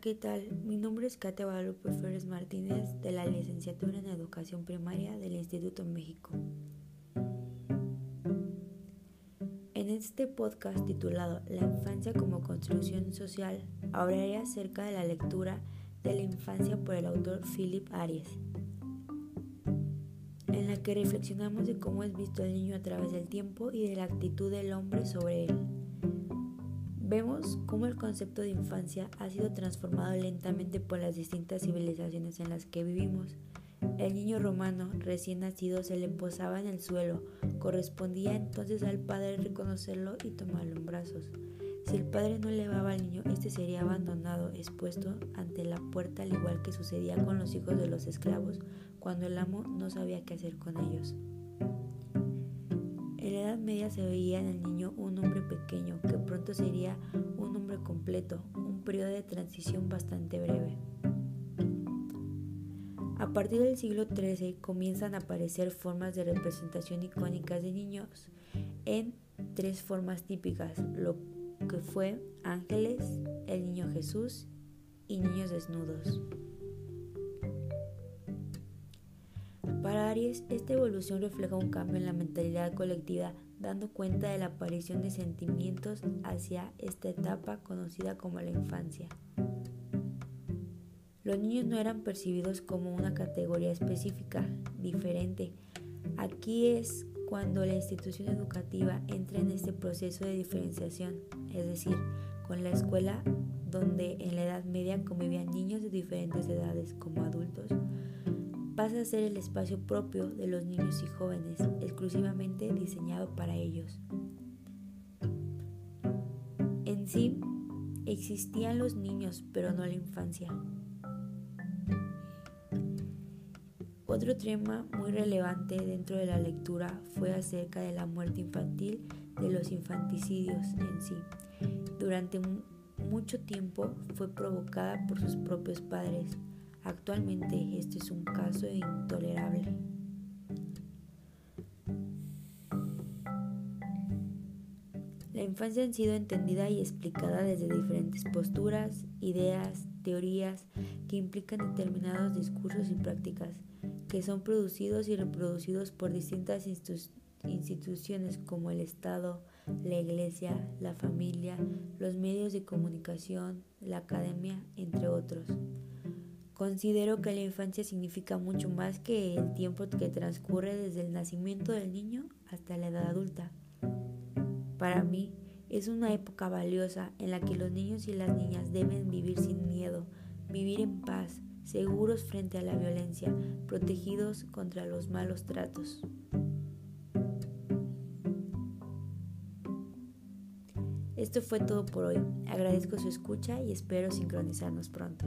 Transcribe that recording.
¿qué tal? Mi nombre es Guadalupe Flores Martínez de la licenciatura en Educación Primaria del Instituto México. En este podcast titulado La infancia como construcción social, hablaré acerca de la lectura de la infancia por el autor Philip Aries, en la que reflexionamos de cómo es visto el niño a través del tiempo y de la actitud del hombre sobre él. Vemos cómo el concepto de infancia ha sido transformado lentamente por las distintas civilizaciones en las que vivimos. El niño romano recién nacido se le posaba en el suelo, correspondía entonces al padre reconocerlo y tomarlo en brazos. Si el padre no elevaba al niño, este sería abandonado, expuesto ante la puerta, al igual que sucedía con los hijos de los esclavos, cuando el amo no sabía qué hacer con ellos. En la Edad Media se veía en el un hombre pequeño que pronto sería un hombre completo, un periodo de transición bastante breve. A partir del siglo XIII comienzan a aparecer formas de representación icónicas de niños en tres formas típicas, lo que fue ángeles, el niño Jesús y niños desnudos. Para Aries, esta evolución refleja un cambio en la mentalidad colectiva, dando cuenta de la aparición de sentimientos hacia esta etapa conocida como la infancia. Los niños no eran percibidos como una categoría específica, diferente. Aquí es cuando la institución educativa entra en este proceso de diferenciación, es decir, con la escuela donde en la Edad Media convivían niños de diferentes edades como adultos, pasa a ser el espacio propio de los niños y jóvenes, exclusivamente diseñado para ellos. En sí, existían los niños, pero no la infancia. Otro tema muy relevante dentro de la lectura fue acerca de la muerte infantil, de los infanticidios en sí. Durante mucho tiempo fue provocada por sus propios padres, Actualmente este es un caso intolerable. La infancia ha sido entendida y explicada desde diferentes posturas, ideas, teorías que implican determinados discursos y prácticas que son producidos y reproducidos por distintas instituciones como el Estado, la Iglesia, la familia, los medios de comunicación, la academia, entre otros. Considero que la infancia significa mucho más que el tiempo que transcurre desde el nacimiento del niño hasta la edad adulta. Para mí es una época valiosa en la que los niños y las niñas deben vivir sin miedo, vivir en paz, seguros frente a la violencia, protegidos contra los malos tratos. Esto fue todo por hoy. Agradezco su escucha y espero sincronizarnos pronto.